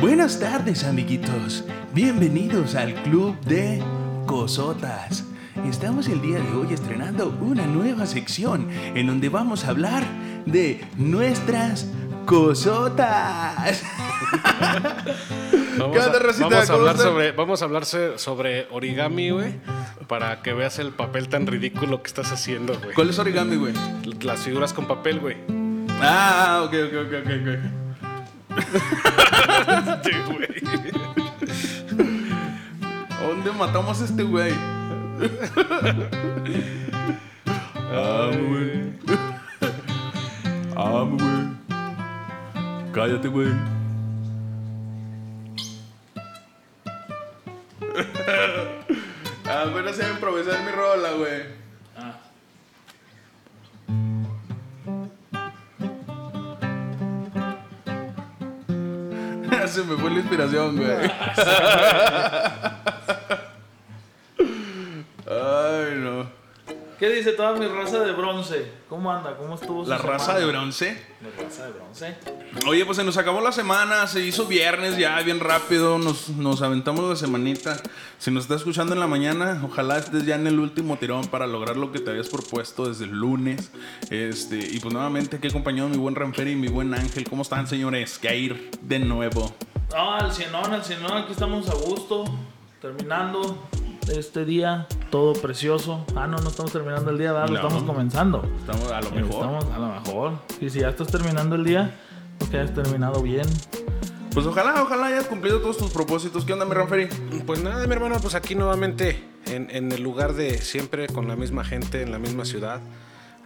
Buenas tardes, amiguitos. Bienvenidos al Club de Cosotas. Estamos el día de hoy estrenando una nueva sección en donde vamos a hablar de nuestras cosotas. Vamos, ¿Qué onda, a, Rosita? vamos a ¿Cómo hablar sobre, vamos a hablar sobre origami, güey, para que veas el papel tan ridículo que estás haciendo, güey. ¿Cuál es origami, güey? Las figuras con papel, güey. Ah, ok, ok, ok, ok. Sí, güey. ¿Dónde matamos a este güey? Ah, güey. Ah, güey. Cállate, güey. Ah, bueno, sé improvisar mi rola, güey. Se me fue la inspiración, güey. Ay, no. ¿Qué dice toda mi raza de bronce? ¿Cómo anda? ¿Cómo estuvo su La raza de bronce. La raza de bronce. Oye, pues se nos acabó la semana, se hizo viernes ya bien rápido, nos, nos aventamos la semanita. Si nos estás escuchando en la mañana, ojalá estés ya en el último tirón para lograr lo que te habías propuesto desde el lunes. Este, y pues nuevamente aquí acompañado mi buen Ramfer y mi buen Ángel. ¿Cómo están, señores? Que ir de nuevo. Ah, al cienón, al cienón, aquí estamos a gusto, terminando este día, todo precioso. Ah, no, no estamos terminando el día, ¿verdad? No. estamos comenzando. Estamos a lo mejor. Estamos a lo mejor. Y si ya estás terminando el día, pues que hayas terminado bien. Pues ojalá, ojalá hayas cumplido todos tus propósitos. ¿Qué onda, mi Ramferi? Pues nada, mi hermano, pues aquí nuevamente, en, en el lugar de siempre, con la misma gente, en la misma ciudad.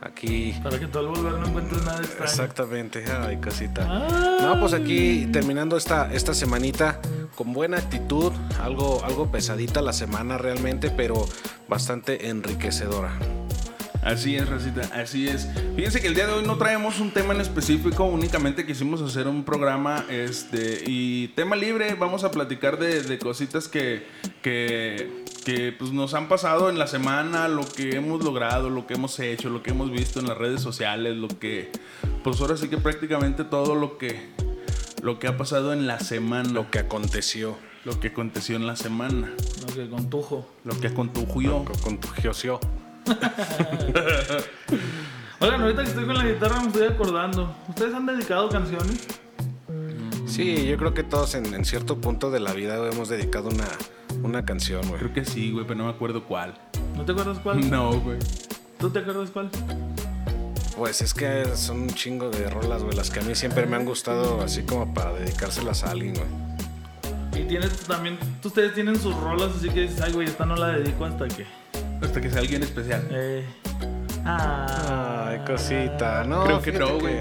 Aquí Para que tú al volver no encuentres nada extraño. Exactamente, ay, cosita. Ah. No, pues aquí terminando esta, esta semanita con buena actitud, algo, algo pesadita la semana realmente, pero bastante enriquecedora. Así es, Racita, así es. Fíjense que el día de hoy no traemos un tema en específico, únicamente quisimos hacer un programa este, y tema libre. Vamos a platicar de, de cositas que, que, que, pues, nos han pasado en la semana, lo que hemos logrado, lo que hemos hecho, lo que hemos visto en las redes sociales, lo que, pues ahora sí que prácticamente todo lo que, lo que ha pasado en la semana, Lo que aconteció lo que aconteció en la semana, Lo que contujo. lo que acontujo con tu geocio. Oigan, ahorita que estoy con la guitarra me estoy acordando. ¿Ustedes han dedicado canciones? Sí, yo creo que todos en, en cierto punto de la vida hemos dedicado una, una canción, güey. Creo que sí, güey, pero no me acuerdo cuál. ¿No te acuerdas cuál? No, güey. ¿Tú te acuerdas cuál? Pues es que son un chingo de rolas, güey, las que a mí siempre me han gustado, así como para dedicárselas a alguien, güey. Y tienes también, ustedes tienen sus rolas, así que dices, ay, güey, esta no la dedico hasta que. Hasta que sea alguien especial. Eh. Ah. Ay, cosita, no. Creo que no, güey.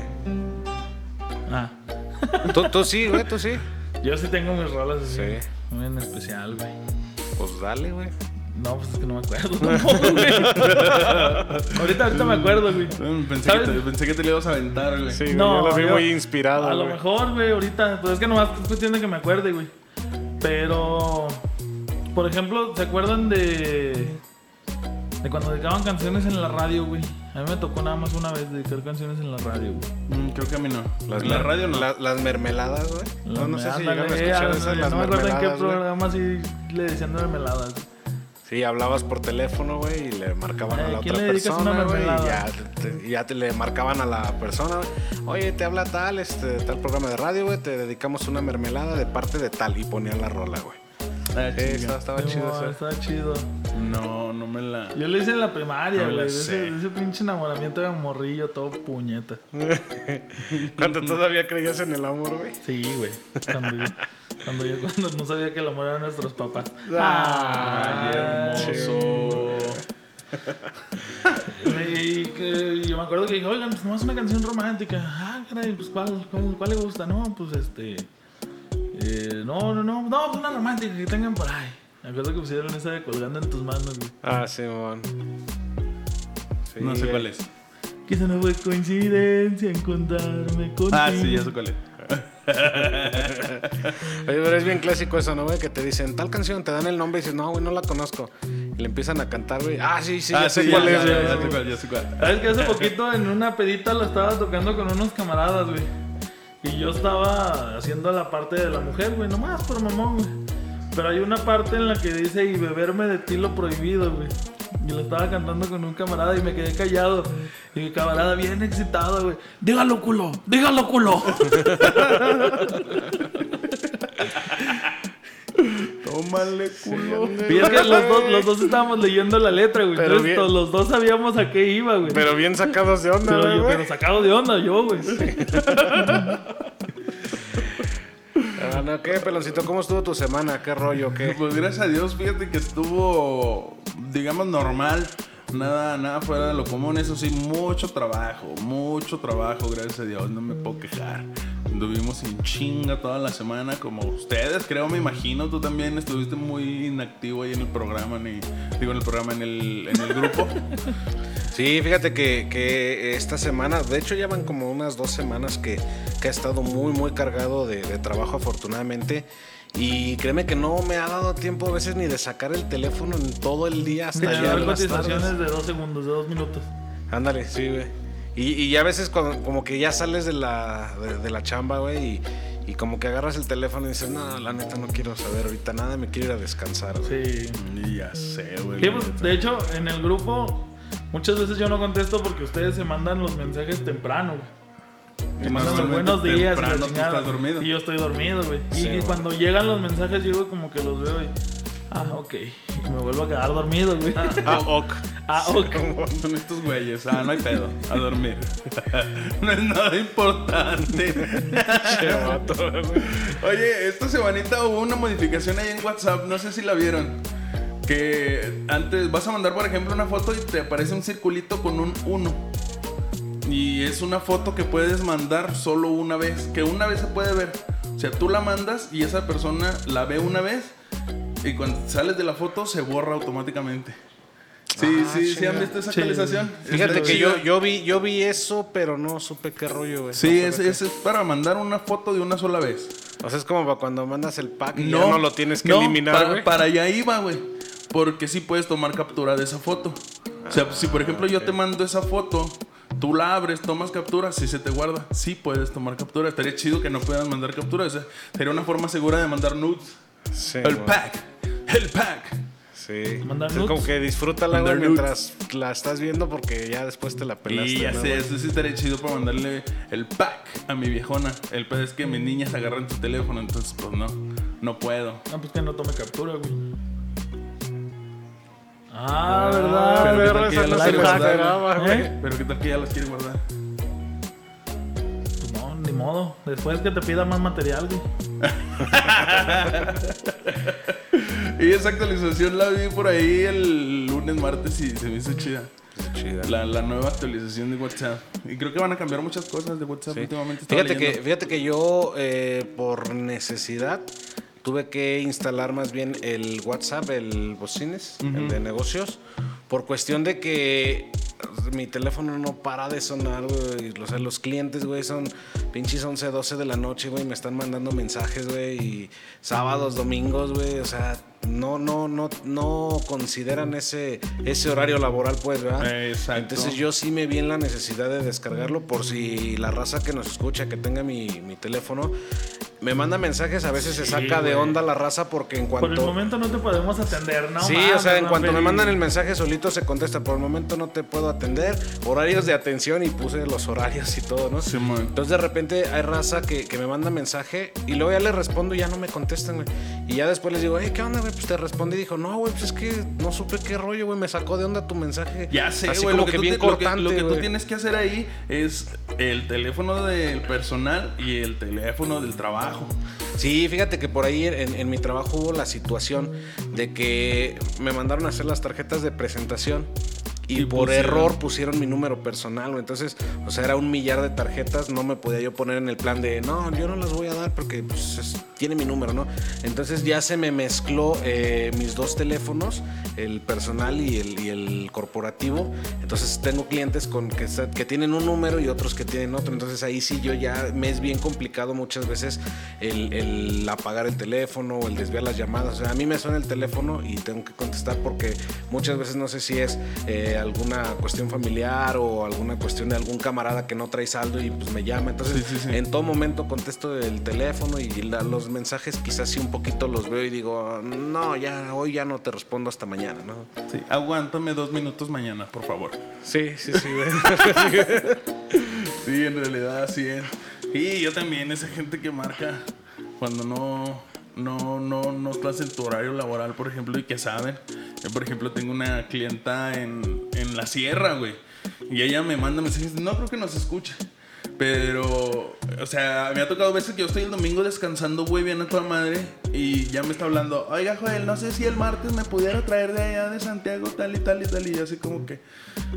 Ah. Tú, tú sí, güey, tú sí. Yo sí tengo mis rolas así. Sí. Muy en especial, güey. Pues dale, güey. No, pues es que no me acuerdo güey. ahorita, ahorita me acuerdo, güey. Mm, Pensé que, te, pensé que te le ibas a aventar, güey. Sí, güey, No, yo lo vi yo- muy inspirado. A lo mejor, güey, ahorita. Pues es que nomás es cuestión de que me acuerde, güey. Pero. Por ejemplo, ¿se acuerdan de. De cuando dedicaban canciones en la radio, güey? A mí me tocó nada más una vez dedicar canciones en la radio, güey. Mm, creo que a mí no. Las, la radio no. la- las mermeladas, güey. No, no sé si llegaron a escuchar ándale, esas, las No me acuerdo en qué programa sí le decían mermeladas. Sí, hablabas por teléfono, güey, y le marcaban a Eh, la ¿quién otra le dedicas persona, una güey, y ya, mermelada? te, y ya te le marcaban a la persona, güey. Oye, te habla tal, este, tal programa de radio, güey, te dedicamos una mermelada de parte de tal, y ponían la rola, güey. Sí, chinga. estaba, estaba chido eso. Estaba chido. No me la. Yo lo hice en la primaria, No güey. ese, ese pinche enamoramiento de morrillo, todo puñeta. Cuando todavía creías en el amor, güey. Sí, güey. Cuando yo, cuando yo cuando no sabía que el amor eran nuestros papás. Ay, hermoso. Y que yo me acuerdo que dije, oigan, pues nomás una canción romántica. Ah, caray, pues ¿cuál, cuál, cuál le gusta? No, pues este. eh, no, no, no, no, pues una romántica que tengan por ahí. Me acuerdo que pusieron esa de colgando en tus manos, güey. Ah, Simón. Sí, No sé cuál es. Quizá no fue coincidencia encontrarme contigo. Ah, sí, ya sé cuál es. Oye, pero es bien clásico eso, ¿no, güey? Que te dicen tal canción, te dan el nombre y dices, no, güey, no la conozco. Y le empiezan a cantar, güey. Ah, sí, sí, ah, ya sé cuál ya, es, ya, sé cuál, ya sé cuál. ¿Sabes que hace poquito en una pedita lo estaba tocando con unos camaradas, güey? Y yo estaba haciendo la parte de la mujer, güey, nomás por mamón, güey. Pero hay una parte en la que dice y beberme de ti lo prohibido, güey. Y lo estaba cantando con un camarada y me quedé callado. Y mi camarada bien excitado, güey. Dígalo, culo, dígalo, culo. Tómale, culo. Y es que los dos, los dos estábamos leyendo la letra, güey. Pero Entonces bien. los dos sabíamos a qué iba, güey. Pero bien sacados de onda, Pero, güey. pero sacado de onda yo, güey. Ah, no, ¿Qué, peloncito? ¿Cómo estuvo tu semana? ¿Qué rollo? ¿Qué? Pues gracias a Dios, fíjate que estuvo, digamos, normal. Nada, nada fuera de lo común. Eso sí, mucho trabajo, mucho trabajo, gracias a Dios. No me puedo quejar. Anduvimos en chinga toda la semana, como ustedes, creo, me imagino. Tú también estuviste muy inactivo ahí en el programa, ni, digo, en el programa, en el, en el grupo. Sí, fíjate que, que esta semana, de hecho ya van como unas dos semanas que, que ha estado muy, muy cargado de, de trabajo afortunadamente. Y créeme que no me ha dado tiempo a veces ni de sacar el teléfono en todo el día hasta ya las tardes. de dos segundos, de dos minutos. Ándale, sí, güey. Y, y ya a veces cuando- como que ya sales de la, de, de la chamba, güey, y, y como que agarras el teléfono y dices, no, la neta no quiero saber ahorita nada, me quiero ir a descansar, güey. Sí. Y ya sé, güey. Sí, pues, de hecho, en el grupo muchas veces yo no contesto porque ustedes se mandan los mensajes temprano, güey. Y Me mandan los buenos días y la temprano chingada. estás dormido. Y yo estoy dormido, güey. Sí, y güey. cuando llegan los mensajes, yo como que los veo y. Ah, ok. Y me vuelvo a quedar dormido, güey. Ah, ok. Ah, ok. Son estos güeyes. Ah, no hay pedo. A dormir. no es nada importante. Che, vato, güey. Oye, esta semanita hubo una modificación ahí en WhatsApp. No sé si la vieron. Que antes vas a mandar, por ejemplo, una foto y te aparece un circulito con un 1. Y es una foto que puedes mandar solo una vez. Que una vez se puede ver. O sea, tú la mandas y esa persona la ve una vez. Y cuando sales de la foto se borra automáticamente. Sí, Ah, sí, sí, chinga. han visto esa Sí. actualización. Fíjate que yo, yo vi, yo vi eso, pero no supe qué rollo, güey. Sí, No es, es, es para mandar una foto de una sola vez. O sea, es como para cuando mandas el pack y ya no lo tienes que no, eliminar, para, güey. para allá iba, güey. Porque sí puedes tomar captura de esa foto. O sea, si por ejemplo yo te mando esa foto, tú la abres, tomas captura, si se te guarda, sí puedes tomar captura. Estaría chido que no puedas mandar captura. O sea, sería una forma segura de mandar nudes. Sí, el pack, el pack. Sí. Mandar Es nudes. como que disfrútala, güey, mientras la estás viendo porque ya después te la pelaste. Y ya ¿no, sé, eso sí estaría chido para mandarle el pack a mi viejona. El pedo es que mis niñas agarran su teléfono, entonces pues no, no puedo. Ah, pues que no tome captura, güey. Ah, ¿verdad? pero Pero qué tal que ya las ¿Eh? güey. Pero qué tal que ya las quiere guardar. Pues no, ni modo. Después que te pida más material, güey. Y esa actualización la vi por ahí el lunes, martes y se me hizo chida. Chida. La, la nueva actualización de WhatsApp. Y creo que van a cambiar muchas cosas de WhatsApp Sí. últimamente. Fíjate que, fíjate que yo, eh, por necesidad, tuve que instalar más bien el WhatsApp, el Bocines, el de negocios, por cuestión de que mi teléfono no para de sonar, güey. O sea, los clientes, güey, son pinches 11, 12 de la noche, güey, me están mandando mensajes, güey, y sábados, domingos, güey, o sea, no, no, no, no consideran ese, ese horario laboral, pues, ¿verdad? Exacto. Entonces yo sí me vi en la necesidad de descargarlo por si la raza que nos escucha, que tenga mi, mi teléfono, me manda mensajes, a veces se Sí, saca de onda la raza porque en Por el cuanto... momento no te podemos atender, ¿no? Sí, mames, o sea, en cuanto me mandan el mensaje solito se contesta. Por el momento no te puedo atender. Horarios de atención y puse los horarios y todo, ¿no? Simón. Entonces de repente hay raza que, que me manda mensaje y luego ya le respondo y ya no me contestan, güey. Y ya después les digo, hey, ¿qué onda, güey? Pues te respondí y dijo, no, güey, pues es que no supe qué rollo, güey. Me sacó de onda tu mensaje. Ya sé, Así güey. como Lo que, bien te- lo que- cortante, lo que tú tienes que hacer ahí es el teléfono del personal y el teléfono del trabajo. Sí, fíjate que por ahí en, en mi trabajo hubo la situación de que me mandaron a hacer las tarjetas de presentación. Y, Y por pusieron- error pusieron mi número personal, güey. Entonces, o sea, era un millar de tarjetas. No me podía yo poner en el plan de, no, yo no las voy a dar porque pues, es- tiene mi número, ¿no? Entonces ya se me mezcló eh, mis dos teléfonos, el personal y el, y el corporativo. Entonces tengo clientes con que, que tienen un número y otros que tienen otro. Entonces ahí sí yo ya me es bien complicado muchas veces el, el apagar el teléfono o el desviar las llamadas. O sea, a mí me suena el teléfono y tengo que contestar porque muchas veces no sé si es eh, alguna cuestión familiar o alguna cuestión de algún camarada que no trae saldo y pues me llama. Entonces, Sí, sí, sí. en todo momento contesto el teléfono y la- los mensajes quizás sí un poquito los veo y digo, no, ya, hoy ya no te respondo hasta mañana, ¿no? Sí, aguántame dos minutos mañana, por favor. Sí, sí, sí. Sí, en realidad así es. Y yo también, esa gente que marca cuando no, no, no, no estás en tu horario laboral, por ejemplo, y que saben. Yo, por ejemplo, tengo una clienta en, en la sierra, güey. Y ella me manda mensajes, no creo que nos escuche. Pero, o sea, me ha tocado veces que yo estoy el domingo descansando, güey, bien a toda madre. Y ya me está hablando, oiga, Joel, no sé si el martes me pudiera traer de allá de Santiago, tal y tal y tal. Y así como que,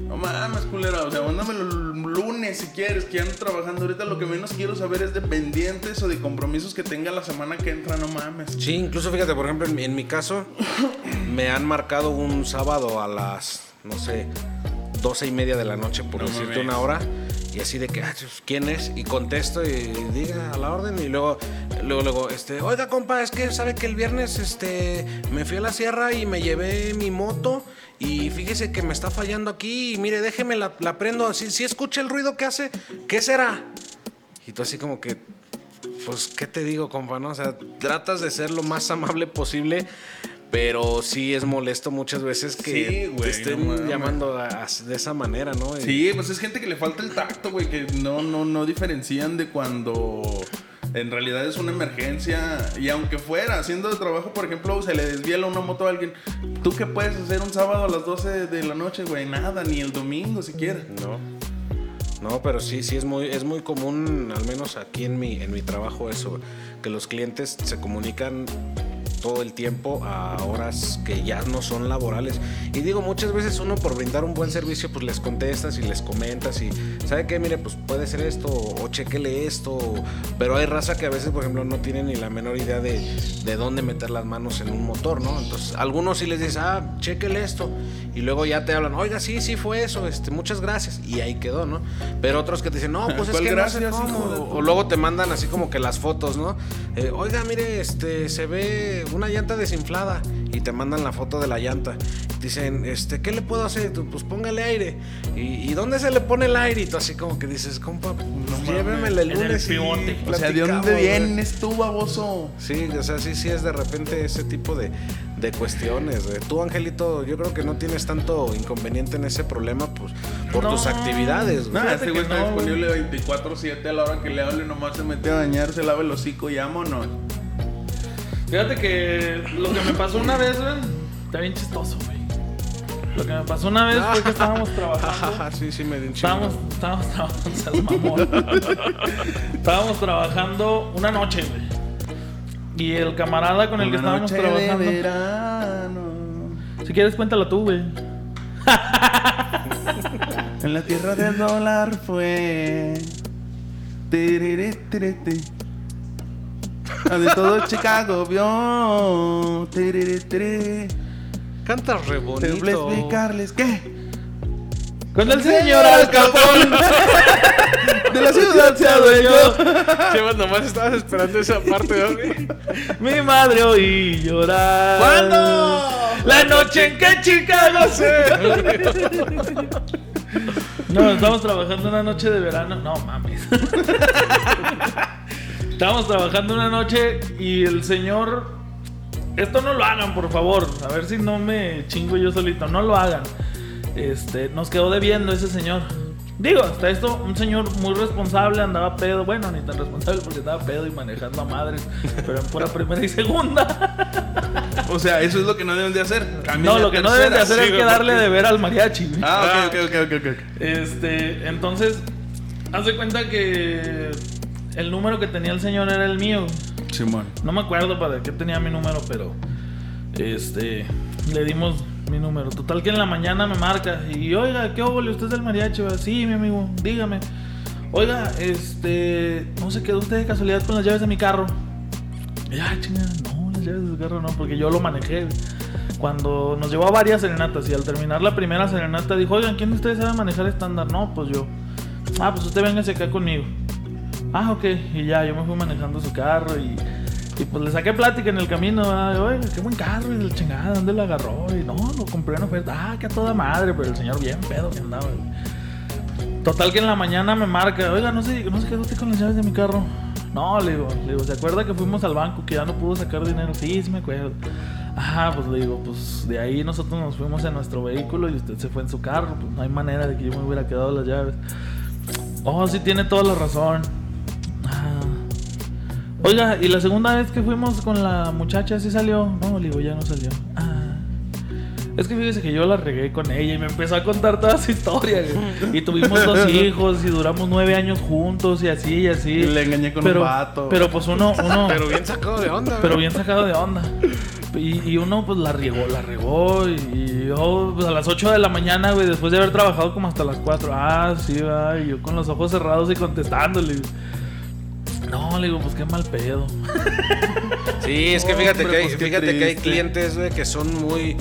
no mames, culera. O sea, mándamelo el lunes si quieres, que ando trabajando. Ahorita lo que menos quiero saber es de pendientes o de compromisos que tenga la semana que entra, no mames. Sí, incluso fíjate, por ejemplo, en, mi- en mi caso, me han marcado un sábado a las, no sé, doce y media de la noche, por No decirte mames. una hora. Y así de que, ah, ¿quién es? Y contesto y diga a la orden. Y luego, luego, luego, este, oiga, compa, es que sabe que el viernes, este, me fui a la sierra y me llevé mi moto. Y fíjese que me está fallando aquí. Y mire, déjeme la, la prendo. Si, si escucha el ruido que hace, ¿qué será? Y tú así como que, pues, ¿qué te digo, compa? No? O sea, tratas de ser lo más amable posible, pero sí es molesto muchas veces que Sí, te estén no llamando a- a- de esa manera, ¿no? Sí, pues es gente que le falta el tacto, güey, que no, no, no diferencian de cuando en realidad es una emergencia. Y aunque fuera haciendo de trabajo, por ejemplo, se le desviela una moto a alguien, ¿tú qué puedes hacer un sábado a las 12 de la noche, güey? Nada, ni el domingo siquiera. No. No, pero sí, sí es muy, es muy común, al menos aquí en mi, en mi trabajo, eso, que los clientes se comunican todo el tiempo a horas que ya no son laborales. Y digo, muchas veces uno por brindar un buen servicio, pues les contestas y les comentas y, ¿sabe qué? Mire, pues puede ser esto, o chequele esto, pero hay raza que a veces, por ejemplo, no tiene ni la menor idea de, de dónde meter las manos en un motor, ¿no? Entonces, algunos sí les dices, ah, chequele esto, y luego ya te hablan, oiga, sí, sí fue eso, este, muchas gracias, y ahí quedó, ¿no? Pero otros que te dicen, no, pues es ¿Cuál que no sé gracias, cómo. o luego te mandan así como que las fotos, ¿no? Eh, oiga, mire, este, se ve una llanta desinflada y te mandan la foto de la llanta. Dicen, este, ¿qué le puedo hacer? Tú, Pues póngale aire. ¿Y, y dónde se le pone el aire? Y tú así como que dices, compa, pues, llévemela el En el lunes. y pivote. O sea, ¿de dónde platicamos, güey". vienes tú, baboso? Sí, o sea, sí, sí es de repente ese tipo de, de cuestiones. Tú, Angelito, yo creo que no tienes tanto inconveniente en ese problema pues, por tus No. actividades. güey. Nah, Fíjate este güey está no, disponible 24-7 a la hora que le hable, nomás se mete a bañar, se lava el hocico y vámonos. Fíjate que lo que me pasó una vez, güey, está bien chistoso, güey. Lo que me pasó una vez fue que estábamos trabajando. sí, sí, me di. Estábamos, estábamos trabajando, seas mamón. estábamos trabajando una noche, güey. Y el camarada con el que estábamos noche trabajando. de verano. Si quieres, cuéntalo tú, güey. En la tierra del dólar fue. Tiriri. Donde todo Chicago vio. Tiriri, tiri. Cantas re Te voy a bonito. explicarles qué. Con el señor Al Capón. De la ciudad se adueñó. Llevas, nomás estabas esperando esa parte, ¿no? Mi madre oí llorar. ¿Cuándo? La noche en que Chicago se. No, estamos trabajando una noche de verano. No mames. Estábamos trabajando una noche y el señor. Esto no lo hagan, por favor. A ver si no me chingo yo solito. No lo hagan. Este, nos quedó debiendo ese señor. Digo, hasta esto, un señor muy responsable, andaba pedo. Bueno, ni tan responsable porque estaba pedo y manejando a madres. Pero en pura primera y segunda. O sea, eso es lo que no deben de hacer. Camina No, lo que no deben de hacer sí, es que darle porque- de ver al mariachi. Ah, ok, ok, ok, ok, ok. Este, entonces, haz de cuenta que el número que tenía el señor era el mío. Simón. No me acuerdo para qué tenía mi número, pero este, le dimos mi número. Total que en la mañana me marca y, oiga, ¿qué óvole? ¿Usted es del mariachi? Sí, mi amigo, dígame. Oiga, este, no se quedó usted de casualidad con las llaves de mi carro. Y, ah, chingada, no, las llaves de su carro no, porque yo lo manejé. Cuando nos llevó a varias serenatas y al terminar la primera serenata dijo, oigan, ¿quién de ustedes sabe manejar estándar? No, pues yo. Ah, pues usted véngase acá conmigo. Ah, ok. Y ya, yo me fui manejando su carro y, pues le saqué plática en el camino, ¿verdad? oye, qué buen carro, y la chingada, ¿dónde lo agarró? Y no, lo compré en oferta. Ah, que a toda madre, pero el señor bien pedo que andaba. Total que en la mañana me marca, oiga, no sé, no se quedó usted con las llaves de mi carro. No, le digo, le digo, ¿se acuerda que fuimos al banco que ya no pudo sacar dinero? Sí, sí me acuerdo. Ah, pues le digo, pues de ahí nosotros nos fuimos en nuestro vehículo y usted se fue en su carro. Pues no hay manera de que yo me hubiera quedado las llaves. Oh, sí, tiene toda la razón. Oiga, ¿y la segunda vez que fuimos con la muchacha sí salió? No, le digo, ya no salió. Ah. Es que fíjese que yo la regué con ella y me empezó a contar toda su historia. güey. Y tuvimos dos hijos y duramos nueve años juntos y así y así. Y le engañé con pero, un vato. Pero pues uno, uno Pero bien sacado de onda, pero güey. bien sacado de onda. Y, y uno pues la regó, la regó. Y, y yo pues, a las 8 de la mañana, güey, después de haber trabajado como hasta las 4. Ah, sí, va. Y yo con los ojos cerrados y contestándole. No, le digo, pues qué mal pedo. Sí, es que fíjate Hombre, que hay, pues, qué fíjate que hay triste. clientes, güey, que son muy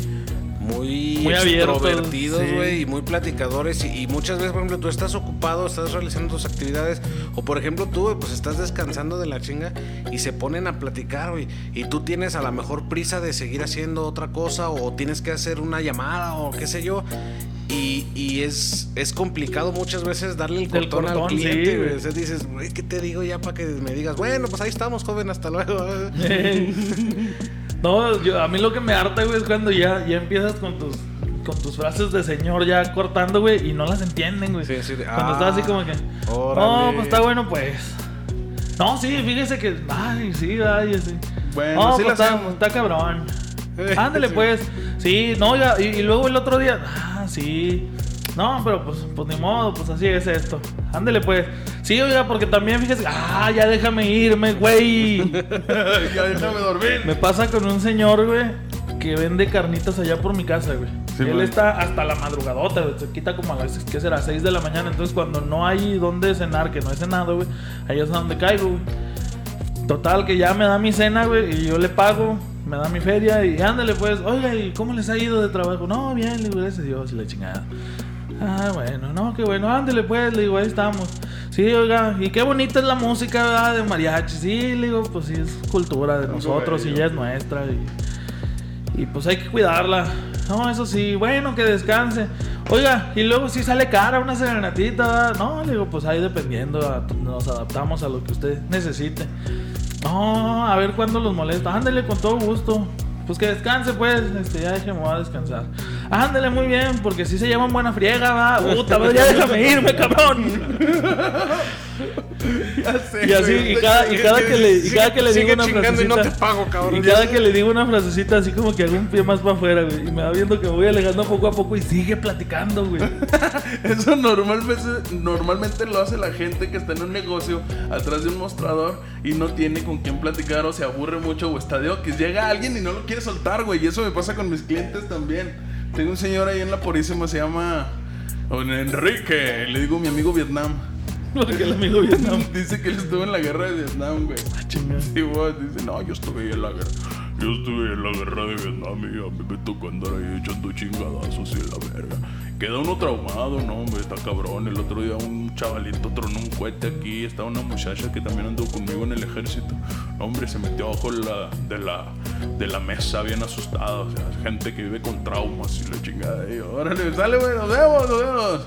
muy, Muy extrovertidos, sí. y muy platicadores. Y, y muchas veces, por ejemplo, tú estás ocupado, estás realizando tus actividades, o por ejemplo, tú, pues estás descansando de la chinga y se ponen a platicar, güey. Y tú tienes a la mejor prisa de seguir haciendo otra cosa, o tienes que hacer una llamada, o qué sé yo. Y, y es, es complicado muchas veces darle el cortón, al cortón, sí, cliente, güey. O sea, dices, güey, ¿qué te digo ya para que me digas? Bueno, pues ahí estamos, joven, hasta luego. no, yo, a mí lo que me harta, güey, es cuando ya, ya empiezas con tus con tus frases de señor ya cortando, güey, y no las entienden, güey. Sí, así de, Cuando ah, estás así como que, órale. no, pues está bueno, pues. No, sí, fíjese que, ay, sí, ay, así. Bueno, no, sí pues está, está cabrón. Ándale, pues. Sí, no, ya, y, y luego el otro día, sí. No, pero pues, pues ni modo, pues así es esto. Ándale, pues. Sí, oiga, porque también fíjese, ah, ya déjame irme, güey. ya déjame dormir. Me pasa con un señor, güey, que vende carnitas allá por mi casa, güey. Sí, Él güey. está hasta la madrugadota, güey. Se quita como a las, ¿qué será? 6 de la mañana. Entonces, cuando no hay donde cenar, que no he cenado, güey, ahí es donde caigo, güey. Total, que ya me da mi cena, güey, y yo le pago, me da mi feria, y ándale, pues, oiga, ¿y cómo les ha ido de trabajo? No, bien, le digo, gracias a Dios, y la chingada. Ah, bueno, no, qué bueno, ándale, pues, le digo, ahí estamos. Sí, oiga, y qué bonita es la música, ¿verdad? De mariachi. Sí, le digo, pues sí, es cultura de nosotros y ya es nuestra. Y, y pues hay que cuidarla. No, eso sí, bueno, que descanse. Oiga, y luego si sale cara una serenatita, ¿verdad? No, le digo, pues ahí dependiendo, nos adaptamos a lo que usted necesite. No, a ver cuándo los molesta. Ándele con todo gusto. Pues que descanse, pues. Este, ya déjeme voy a descansar. Ándele muy bien, porque si se llaman buena friega, va. Puta, ya déjame irme, cabrón. Sé, Y así, y cada, y cada que le, y cada que le Sigue digo una chingando y no te frasecita. pago, cabrón. Y cada que le digo una frasecita así como que hago un pie más para afuera, güey. Y me va viendo que me voy alejando poco a poco y sigue platicando, güey. Eso normalmente, normalmente lo hace la gente que está en un negocio atrás de un mostrador y no tiene con quién platicar o se aburre mucho o está de que llega alguien y no lo quiere soltar, güey. Y eso me pasa con mis clientes también. Tengo un señor ahí en la Purísima, se llama Don Enrique. Le digo mi amigo Vietnam. Porque el amigo Vietnam. Dice que él estuvo en la guerra de Vietnam, güey. Ah, chingada. Sí, güey, dice, no, yo estuve ahí en la guerra. Yo estuve en la guerra de Vietnam y a mí me tocó andar ahí echando chingadazos y la verga. Queda uno traumado, no, hombre, está cabrón. El otro día un chavalito tronó un cohete aquí. Está una muchacha que también andó conmigo en el ejército. No, hombre, se metió abajo la, de, la, de la mesa bien asustada. O sea, gente que vive con traumas y la chingada. Y yo, órale, sale, güey, nos vemos, nos vemos.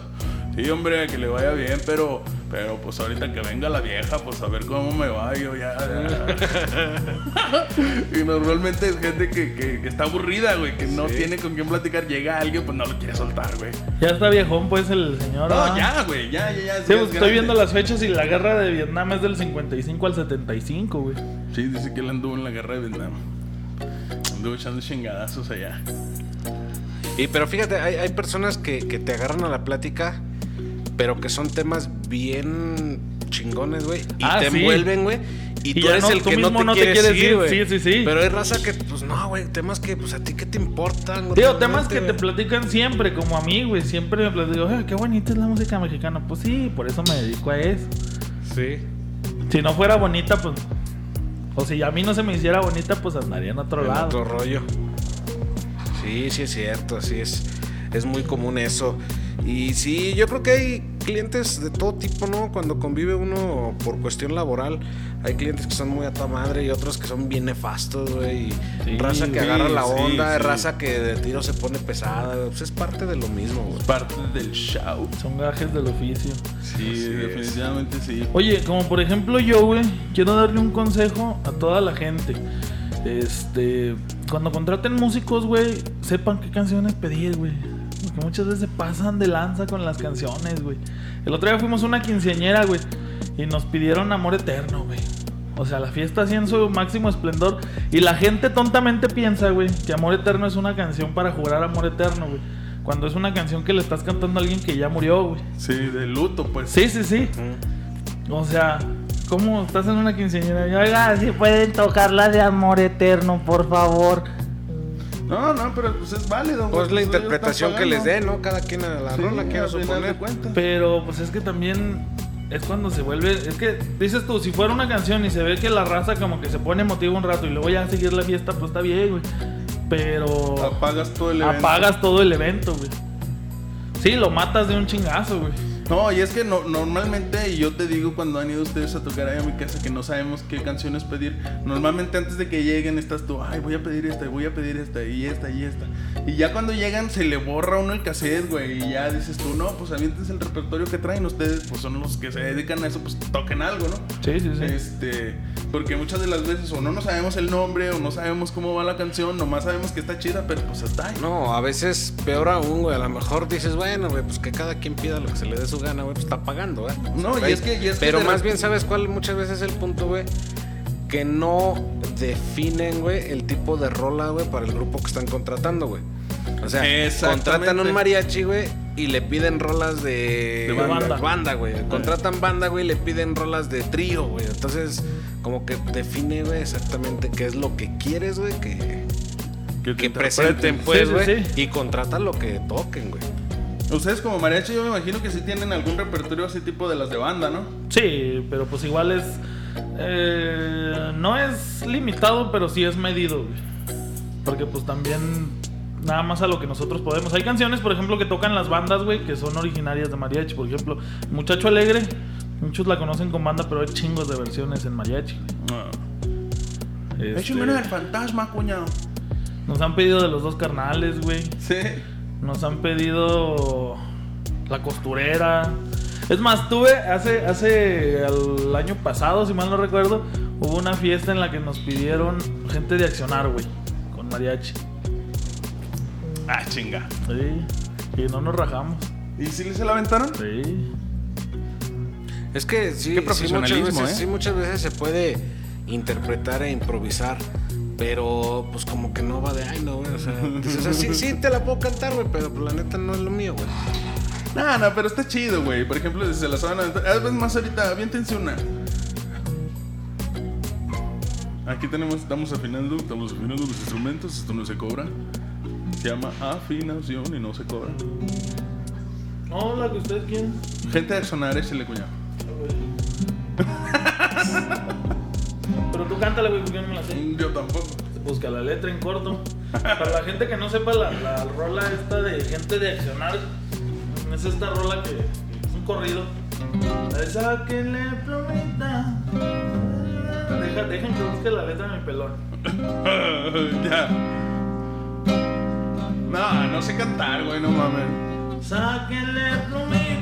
Sí, hombre, que le vaya bien, pero, pero pues ahorita que venga la vieja, pues a ver cómo me va. Yo ya. ya. y normalmente es gente que, que, que está aburrida, güey, que no tiene con quién platicar. Llega alguien, pues no lo quiere soltar, güey. Ya está viejón, pues, el señor. No, ¿verdad? ya, güey, ya, ya, ya. Sí, ya pues, es estoy grande. viendo las fechas y la guerra de Vietnam es del 55 al 75, güey. Sí, dice que él anduvo en la guerra de Vietnam. Anduvo echando chingadazos allá. Y pero fíjate, hay, hay personas que, que te agarran a la plática, pero que son temas bien chingones, güey. Y Ah, te sí. envuelven, güey. Y, Y tú eres no- el tú que no te, no te quieres, quieres ir, güey. Sí, sí, sí. Pero hay raza que, pues no, güey, temas que, pues a ti qué te importan. güey? Digo, temas que te platican siempre, como a mí, güey. Siempre me platico, "Ay, qué bonita es la música mexicana. Pues sí, por eso me dedico a eso. Sí. Si no fuera bonita, pues. O si a mí no se me hiciera bonita, pues andaría en otro En lado. otro rollo. Sí, sí es cierto, así es. Es muy común eso. Y sí, yo creo que hay clientes de todo tipo, ¿no? Cuando convive uno por cuestión laboral, hay clientes que son muy a tu madre y otros que son bien nefastos, güey. Sí, raza que agarra la onda, sí. raza que de tiro se pone pesada, güey. Pues es parte de lo mismo, güey. Parte del show. Son gajes del oficio. Sí, Así es. definitivamente sí. Oye, como por ejemplo yo, güey, quiero darle un consejo a toda la gente. Este, cuando contraten músicos, güey, sepan qué canciones pedir, güey. Porque muchas veces se pasan de lanza con las canciones, güey. El otro día fuimos a una quinceañera, güey, y nos pidieron Amor Eterno, güey. O sea, la fiesta así en su máximo esplendor. Y la gente tontamente piensa, güey, que Amor Eterno es una canción para jurar Amor Eterno, güey. Cuando es una canción que le estás cantando a alguien que ya murió, güey. Sí, de luto, pues. Sí, sí, sí. O sea, ¿cómo estás en una quinceañera? Oiga, si pueden tocar la de amor eterno, por favor. No, no, pero pues es válido. Pues la ellos interpretación que les dé, ¿no? Cada quien a la Sí, rola quiera suponer. cuentas. Pero pues es que también es cuando se vuelve. Es que dices tú, si fuera una canción y se ve que la raza como que se pone emotiva un rato y luego ya a seguir la fiesta, pues está bien, güey. Pero Apagas todo el evento. apagas todo el evento, güey. Sí, lo matas de un chingazo, güey. No, y es que no, normalmente, y yo te digo cuando han ido ustedes a tocar ahí a mi casa que no sabemos qué canciones pedir, normalmente antes de que lleguen estás tú, ay, voy a pedir esta, voy a pedir esta, y esta, y esta. Y ya cuando llegan se le borra a uno el cassette, güey, y ya dices tú, no, pues avientes el repertorio que traen ustedes, pues son los que se dedican a eso, pues toquen algo, ¿no? Sí, sí, sí. Este, porque muchas de las veces o no nos sabemos el nombre o no sabemos cómo va la canción, nomás sabemos que está chida, pero pues está ahí. No, a veces peor aún, güey. A lo mejor dices, bueno, güey, pues que cada quien pida lo que se le dé su gana, güey, pues está pagando, güey. No, y es que- y es que Pero más bien, ¿sabes cuál muchas veces es el punto, güey? Que no definen, güey, el tipo de rola, güey, para el grupo que están contratando, güey. O sea, contratan un mariachi, güey, y le piden rolas de, De banda. banda, güey. Contratan banda, güey, y le piden rolas de trío, güey. Entonces, como que define, güey, exactamente qué es lo que quieres, güey, que, que presenten, pues, Sí, sí, güey. sí. Y contrata lo que toquen, güey. Ustedes como mariachi yo me imagino que sí tienen algún repertorio así tipo de las de banda, ¿no? Sí, pero pues igual es. eh, no es limitado, pero sí es medido, güey. Porque pues también. Nada más a lo que nosotros podemos. Hay canciones, por ejemplo, que tocan las bandas, güey, que son originarias de mariachi. Por ejemplo, Muchacho Alegre. Muchos la conocen con banda, pero hay chingos de versiones en mariachi. güey. Este, Échame una del fantasma, cuñado. nos han pedido de los dos carnales, güey. Sí. Nos han pedido la costurera. Es más, tuve hace, hace el año pasado, si mal no recuerdo, hubo una fiesta en la que nos pidieron gente de accionar, güey, con mariachi. Ah, chinga. Sí, y no nos rajamos. ¿Y si se la aventaron? Sí. Es que sí, Qué sí, profesionalismo, muchas veces, ¿eh? sí, muchas veces se puede interpretar e improvisar. Pero pues como que no va de ay no, güey. O sea, dices así, sí, te la puedo cantar, güey, pero pues, la neta no es lo mío, güey. No, no, pero está chido, güey. Por ejemplo, si se la saben aventar. Es más, ahorita, aviéntense una. Aquí tenemos, estamos afinando, estamos afinando los instrumentos. Esto no se cobra. Se llama afinación y no se cobra. No, la que ustedes quieren. Gente de sonar, échale cuñado. Tú cántala, güey, porque yo no me la sé. Yo tampoco. Busca la letra en corto. Para la gente que no sepa la, la rola esta de gente de accionar, es esta rola que, que es un corrido. La de sáquenle plumita. Deja, dejen que busque la letra en el pelón. ya. No, no sé cantar, güey, no mames. Sáquenle plumita.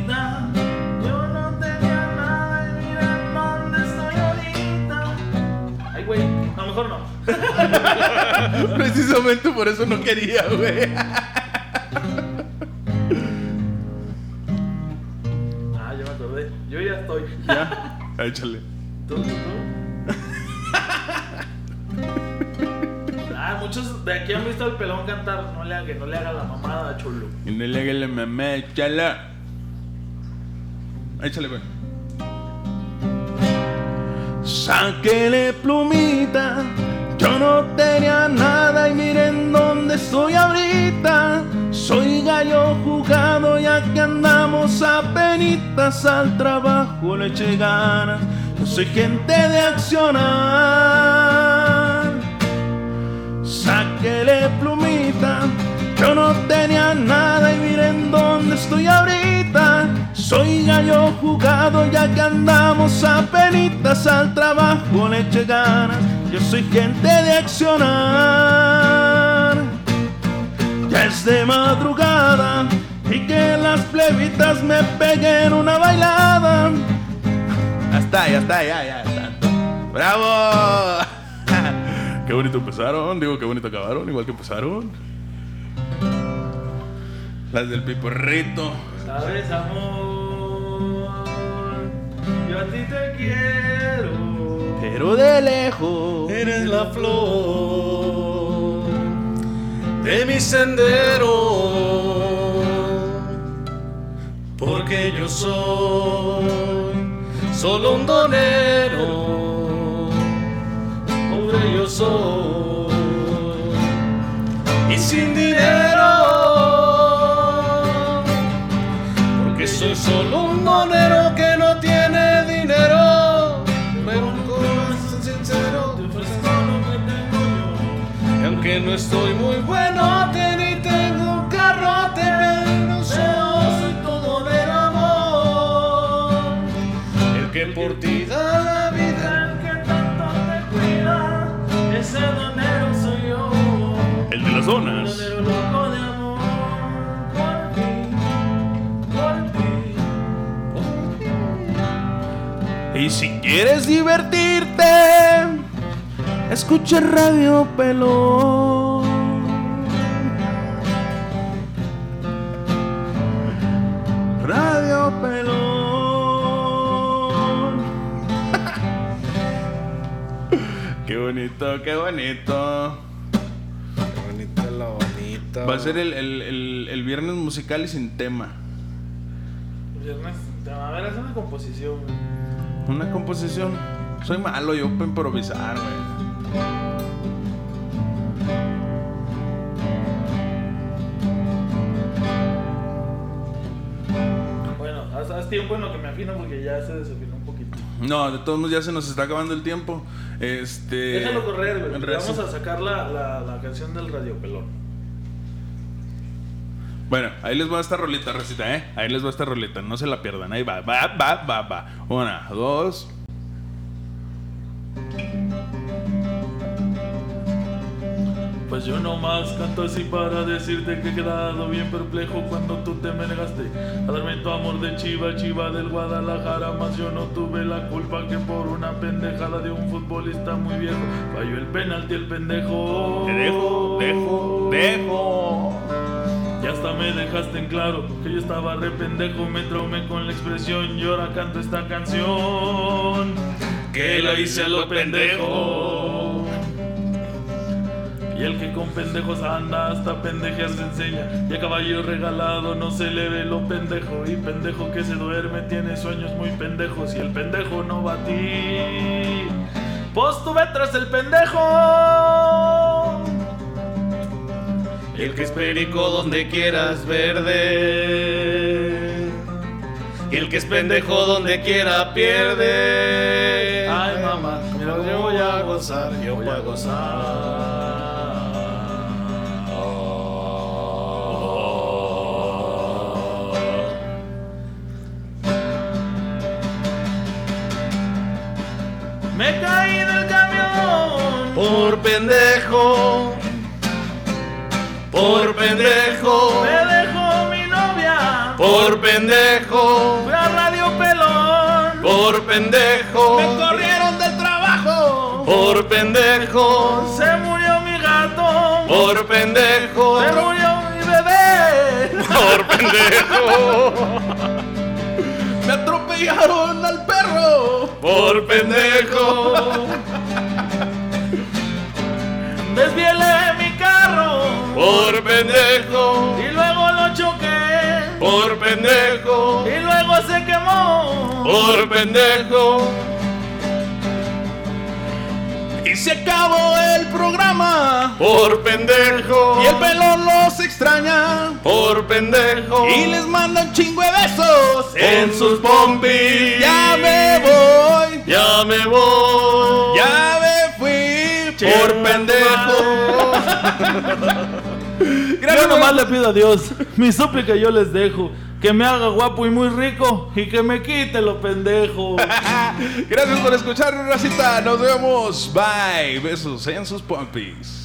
Mejor no. Precisamente por eso no quería, güey. Ah, ya me acordé. Yo ya estoy. Ya, échale. ¿Tú, tú, tú? Ah, muchos de aquí han visto al pelón cantar. No le haga, no le haga la mamada, chulo. Y no le hagas la mamá, échala. Échale, güey. Sáquele plumita, yo no tenía nada y miren dónde estoy ahorita. Soy gallo jugado ya que andamos a penitas al trabajo le eché ganas. Yo soy gente de accionar. Sáquele plumita, yo no tenía nada y miren dónde estoy ahorita. Soy gallo jugado ya que andamos a penitas al trabajo le eche. Yo soy gente de accionar. Ya es de madrugada y que las plebitas me peguen una bailada. Ya está, ya ya, ya está. ¡Bravo! qué bonito empezaron, digo, qué bonito acabaron, igual que empezaron. Las del piporrito. Sabes, amor, a ti te quiero. Pero de lejos. Eres la flor de mi sendero. Porque yo soy solo un donero. Pobre yo soy. Aunque no estoy muy bueno, ni tengo un carrote, pero soy todo del amor. El que por ti da la vida. El que tanto te cuida, ese donero soy yo. El de las zonas. Donero loco de amor. Por ti, por ti. Y si quieres divertirte, escucha Radio Pelón. Radio Pelón. qué bonito, qué bonito. Qué bonita la bonita. Va a ser el, el- el- el viernes musical y sin tema. Viernes, a ver, es una composición, güey. Una composición. Soy malo yo para improvisar, güey. Porque ya se desafinó un poquito. No, de todos modos ya se nos está acabando el tiempo. Este. Déjalo correr, güey. Vamos a sacar la, la, la canción del Radio Pelón. Bueno, ahí les va esta rolita, recita, ¿eh? Ahí les va esta rolita, no se la pierdan. Ahí va, va, va, va, va. Una, dos. Yo nomás canto así para decirte que he quedado bien perplejo cuando tú te me negaste a darme tu amor de chiva, chiva del Guadalajara. Más yo no tuve la culpa que por una pendejada de un futbolista muy viejo falló el penalti el pendejo. Te dejo, dejo, dejo. Y hasta me dejaste en claro que yo estaba re pendejo, me traumé con la expresión y ahora canto esta canción. Que la hice a lo pendejo. Y el que con pendejos anda hasta pendejear se enseña. Y a caballo regalado no se le ve lo pendejo. Y pendejo que se duerme tiene sueños muy pendejos. Y el pendejo no va a ti. Pues tú ve tras el pendejo. El que es perico donde quieras verde. Y el que es pendejo donde quiera pierde. Ay, mamá, mira, yo voy a gozar, yo voy a gozar. Me caí del camión. Por pendejo. Por pendejo. Me dejó mi novia. Por pendejo. Fui a Radio Pelón. Por pendejo. Me corrieron del trabajo. Por pendejo. Se murió mi gato. Por pendejo. Se murió mi bebé. Por pendejo. Me atropellaron al perro. Por pendejo. Por pendejo. Y se acabó el programa. Por pendejo. Y el pelón los extraña. Por pendejo. Y les manda un chingo de besos. en sus pompis. Ya me voy. Ya me voy. Ya me fui. Por pendejo. Yo nomás le pido a Dios, mi súplica yo les dejo. que me haga guapo y muy rico y que me quite lo pendejo. Gracias por escuchar, racita. Nos vemos. Bye. Besos en sus pompis.